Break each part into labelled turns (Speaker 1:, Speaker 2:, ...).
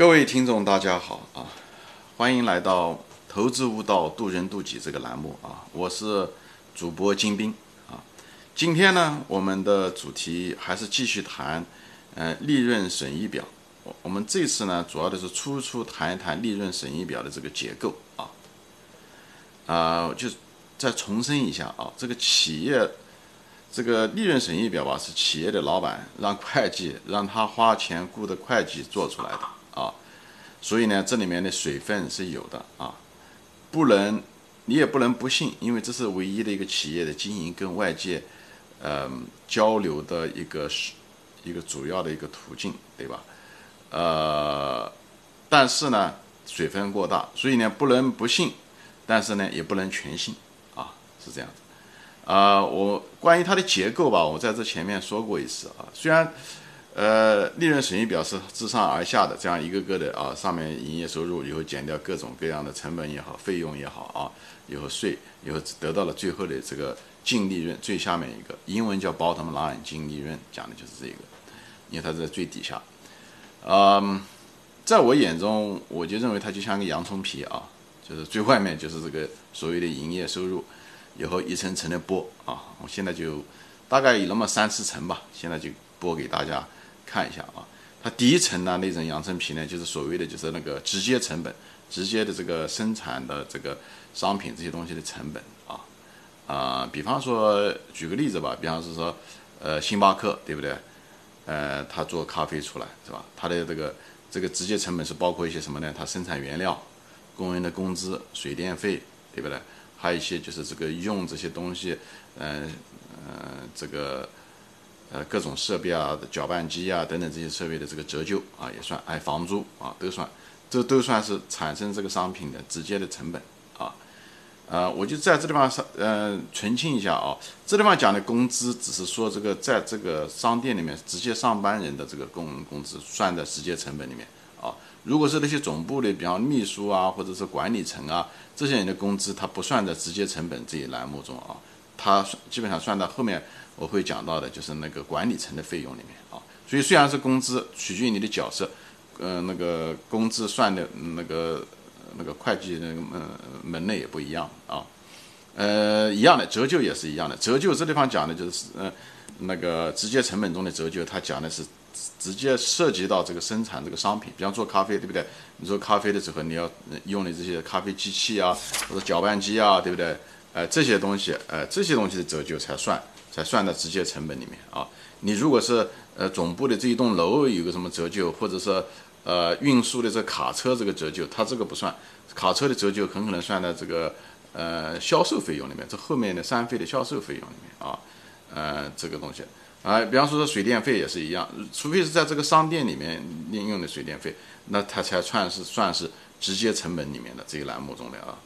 Speaker 1: 各位听众，大家好啊！欢迎来到《投资悟道，渡人渡己》这个栏目啊！我是主播金兵啊。今天呢，我们的主题还是继续谈，呃，利润损益表。我我们这次呢，主要的是初初谈一谈利润损益表的这个结构啊。啊，就再重申一下啊，这个企业这个利润损益表吧，是企业的老板让会计让他花钱雇的会计做出来的。所以呢，这里面的水分是有的啊，不能，你也不能不信，因为这是唯一的一个企业的经营跟外界，呃，交流的一个是一个主要的一个途径，对吧？呃，但是呢，水分过大，所以呢，不能不信，但是呢，也不能全信啊，是这样子。啊，我关于它的结构吧，我在这前面说过一次啊，虽然。呃，利润损益表是自上而下的，这样一个个的啊，上面营业收入以后减掉各种各样的成本也好，费用也好啊，以后税以后得到了最后的这个净利润，最下面一个英文叫 bottom line 净利润，讲的就是这个，因为它在最底下。嗯，在我眼中，我就认为它就像个洋葱皮啊，就是最外面就是这个所谓的营业收入，以后一层层的剥啊，我现在就大概有那么三四层吧，现在就剥给大家。看一下啊，它第一层呢，那种阳春皮呢，就是所谓的就是那个直接成本，直接的这个生产的这个商品这些东西的成本啊啊，比方说举个例子吧，比方是说呃星巴克对不对？呃，他做咖啡出来是吧？他的这个这个直接成本是包括一些什么呢？他生产原料、工人的工资、水电费对不对？还有一些就是这个用这些东西，嗯嗯这个。呃，各种设备啊，搅拌机啊等等这些设备的这个折旧啊也算，哎，房租啊都算，这都算是产生这个商品的直接的成本啊。呃，我就在这地方上，呃，澄清一下啊，这地方讲的工资只是说这个在这个商店里面直接上班人的这个工工资算在直接成本里面啊。如果是那些总部的，比方秘书啊，或者是管理层啊，这些人的工资，它不算在直接成本这一栏目中啊，它基本上算到后面。我会讲到的，就是那个管理层的费用里面啊，所以虽然是工资，取决于你的角色，呃，那个工资算的那个那个会计那个门门类也不一样啊，呃，一样的折旧也是一样的，折旧这地方讲的就是呃那个直接成本中的折旧，它讲的是直接涉及到这个生产这个商品，比方做咖啡，对不对？你做咖啡的时候，你要用的这些咖啡机器啊，或者搅拌机啊，对不对？呃，这些东西，呃，这些东西的折旧才算。才算到直接成本里面啊！你如果是呃总部的这一栋楼有个什么折旧，或者是呃运输的这卡车这个折旧，它这个不算。卡车的折旧很可能算在这个呃销售费用里面，这后面的三费的销售费用里面啊，呃这个东西啊，比方说水电费也是一样，除非是在这个商店里面应用的水电费，那它才算是算是直接成本里面的这个栏目中的啊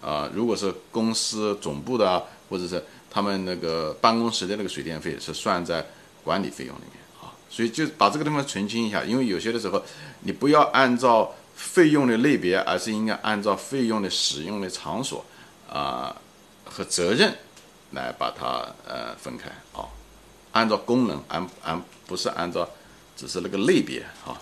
Speaker 1: 啊，如果是公司总部的或者是。他们那个办公室的那个水电费是算在管理费用里面啊，所以就把这个地方澄清一下，因为有些的时候你不要按照费用的类别，而是应该按照费用的使用的场所啊和责任来把它呃分开啊，按照功能，按按不是按照只是那个类别啊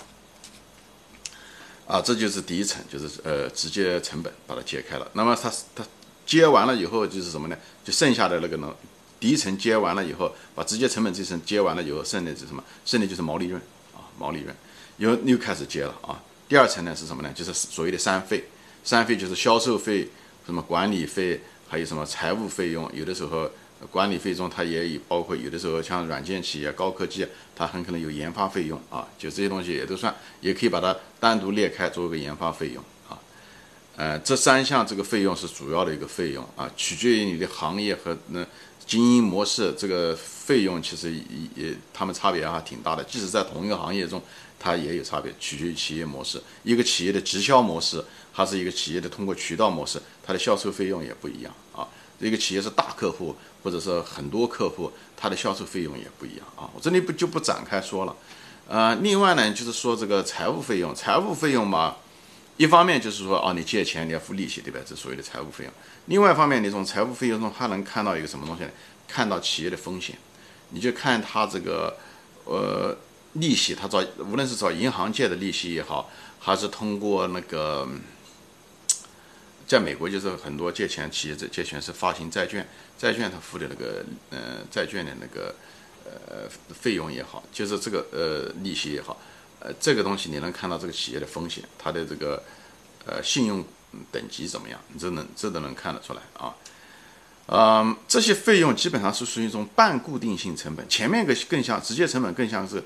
Speaker 1: 啊，这就是第一层，就是呃直接成本把它揭开了，那么它它。揭完了以后就是什么呢？就剩下的那个呢，第一层揭完了以后，把直接成本这层揭完了以后，剩的是什么？剩的就是毛利润啊，毛利润又又开始揭了啊。第二层呢是什么呢？就是所谓的三费，三费就是销售费、什么管理费，还有什么财务费用。有的时候管理费中它也有包括，有的时候像软件企业、高科技，它很可能有研发费用啊，就这些东西也都算，也可以把它单独列开作为研发费用啊。呃，这三项这个费用是主要的一个费用啊，取决于你的行业和那经营模式，这个费用其实也也他们差别还挺大的。即使在同一个行业中，它也有差别，取决于企业模式。一个企业的直销模式，还是一个企业的通过渠道模式，它的销售费用也不一样啊。一个企业是大客户，或者是很多客户，它的销售费用也不一样啊。我这里不就不展开说了。呃，另外呢，就是说这个财务费用，财务费用嘛。一方面就是说，哦，你借钱你要付利息，对吧？这所谓的财务费用。另外一方面，你从财务费用中还能看到一个什么东西呢？看到企业的风险，你就看它这个，呃，利息，他找无论是找银行借的利息也好，还是通过那个，在美国就是很多借钱企业借借钱是发行债券，债券他付的那个呃债券的那个呃费用也好，就是这个呃利息也好，呃这个东西你能看到这个企业的风险，它的这个呃信用等级怎么样，你这能这都能看得出来啊。嗯，这些费用基本上是属于一种半固定性成本，前面个更像直接成本，更像是。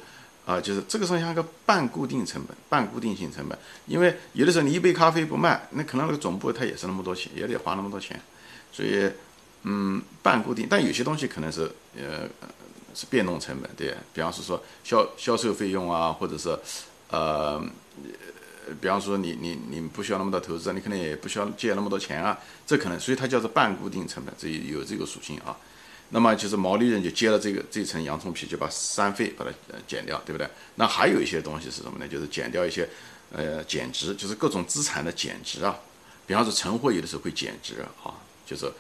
Speaker 1: 啊，就是这个时候像个半固定成本、半固定性成本，因为有的时候你一杯咖啡不卖，那可能那个总部它也是那么多钱，也得花那么多钱，所以，嗯，半固定。但有些东西可能是呃是变动成本，对，比方是说销销售费用啊，或者是呃，比方说你你你不需要那么多投资，你可能也不需要借那么多钱啊，这可能，所以它叫做半固定成本，这有这个属性啊。那么就是毛利润就接了这个这层洋葱皮，就把三费把它呃减掉，对不对？那还有一些东西是什么呢？就是减掉一些呃减值，就是各种资产的减值啊。比方说存货有的时候会减值啊，就是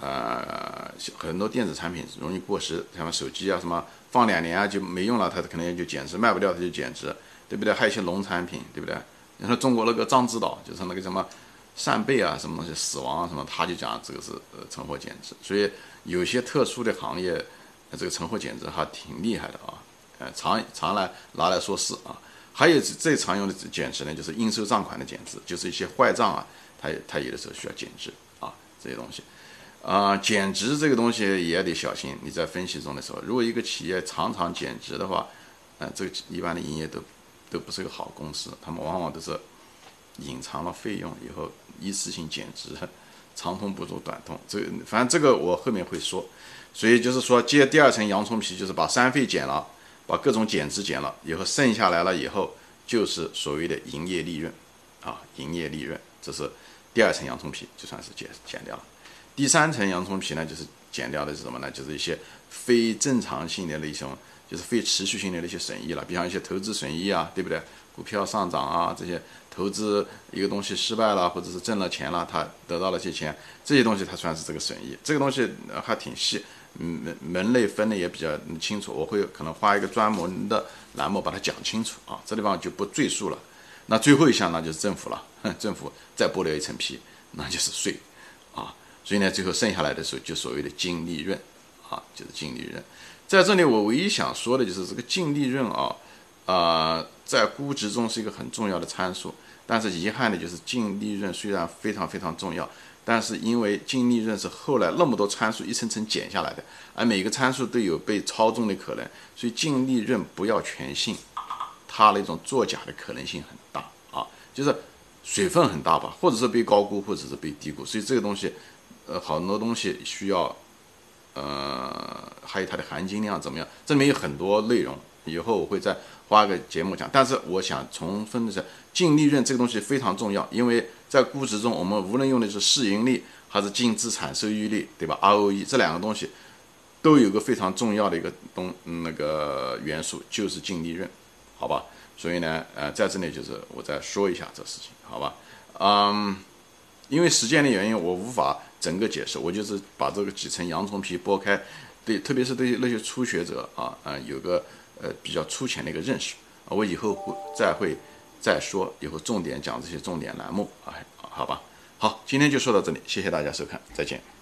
Speaker 1: 呃很多电子产品容易过时，像手机啊什么放两年啊就没用了，它可能就减值，卖不掉它就减值，对不对？还有一些农产品，对不对？你说中国那个獐子岛，就是那个什么扇贝啊什么东西死亡啊什么，他就讲这个是呃存货减值，所以。有些特殊的行业，这个存货减值还挺厉害的啊，呃，常常来拿来说事啊。还有最常用的减值呢，就是应收账款的减值，就是一些坏账啊，它它有的时候需要减值啊，这些东西啊，减值这个东西也得小心。你在分析中的时候，如果一个企业常常减值的话，呃，这个一般的营业都都不是个好公司，他们往往都是隐藏了费用以后一次性减值。长痛不如短痛，这反正这个我后面会说，所以就是说接第二层洋葱皮，就是把三费减了，把各种减值减了以后，剩下来了以后就是所谓的营业利润，啊，营业利润，这是第二层洋葱皮，就算是减减掉了。第三层洋葱皮呢，就是减掉的是什么呢？就是一些非正常性的那种，就是非持续性的那些损益了，比方一些投资损益啊，对不对？股票上涨啊，这些。投资一个东西失败了，或者是挣了钱了，他得到了些钱，这些东西他算是这个损益。这个东西还挺细，门门类分的也比较清楚。我会可能花一个专门的栏目把它讲清楚啊，这地方就不赘述了。那最后一项那就是政府了，政府再剥掉一层皮，那就是税啊。所以呢，最后剩下来的时候就所谓的净利润啊，就是净利润。在这里我唯一想说的就是这个净利润啊，呃，在估值中是一个很重要的参数。但是遗憾的就是净利润虽然非常非常重要，但是因为净利润是后来那么多参数一层层减下来的，而每个参数都有被操纵的可能，所以净利润不要全信，它那种作假的可能性很大啊，就是水分很大吧，或者是被高估，或者是被低估，所以这个东西，呃，很多东西需要，呃，还有它的含金量怎么样，这里面有很多内容，以后我会再花个节目讲，但是我想重分的是。净利润这个东西非常重要，因为在估值中，我们无论用的是市盈率还是净资产收益率，对吧？ROE 这两个东西都有个非常重要的一个东那个元素，就是净利润，好吧？所以呢，呃，在这里就是我再说一下这事情，好吧？嗯，因为时间的原因，我无法整个解释，我就是把这个几层洋葱皮剥开，对，特别是对那些初学者啊，啊，有个呃比较粗浅的一个认识啊，我以后会再会。再说以后重点讲这些重点栏目啊，好吧，好，今天就说到这里，谢谢大家收看，再见。